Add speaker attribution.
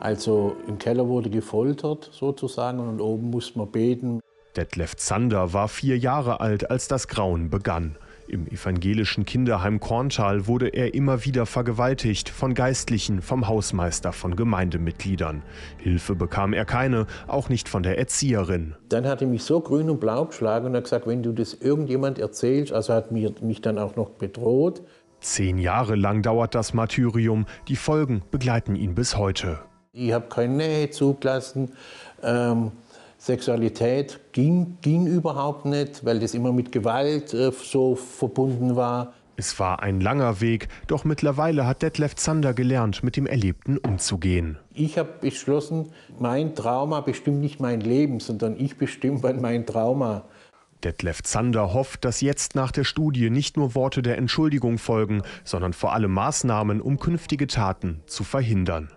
Speaker 1: Also im Keller wurde gefoltert sozusagen und oben musste man beten.
Speaker 2: Detlef Zander war vier Jahre alt, als das Grauen begann. Im evangelischen Kinderheim Korntal wurde er immer wieder vergewaltigt von Geistlichen, vom Hausmeister, von Gemeindemitgliedern. Hilfe bekam er keine, auch nicht von der Erzieherin.
Speaker 1: Dann hat er mich so grün und blau geschlagen und hat gesagt, wenn du das irgendjemand erzählst, also hat mir, mich dann auch noch bedroht.
Speaker 2: Zehn Jahre lang dauert das Martyrium, die Folgen begleiten ihn bis heute.
Speaker 1: Ich habe keine Nähe zugelassen. Ähm, Sexualität ging, ging überhaupt nicht, weil das immer mit Gewalt äh, so verbunden war.
Speaker 2: Es war ein langer Weg, doch mittlerweile hat Detlef Zander gelernt, mit dem Erlebten umzugehen.
Speaker 1: Ich habe beschlossen, mein Trauma bestimmt nicht mein Leben, sondern ich bestimme mein Trauma.
Speaker 2: Detlef Zander hofft, dass jetzt nach der Studie nicht nur Worte der Entschuldigung folgen, sondern vor allem Maßnahmen, um künftige Taten zu verhindern.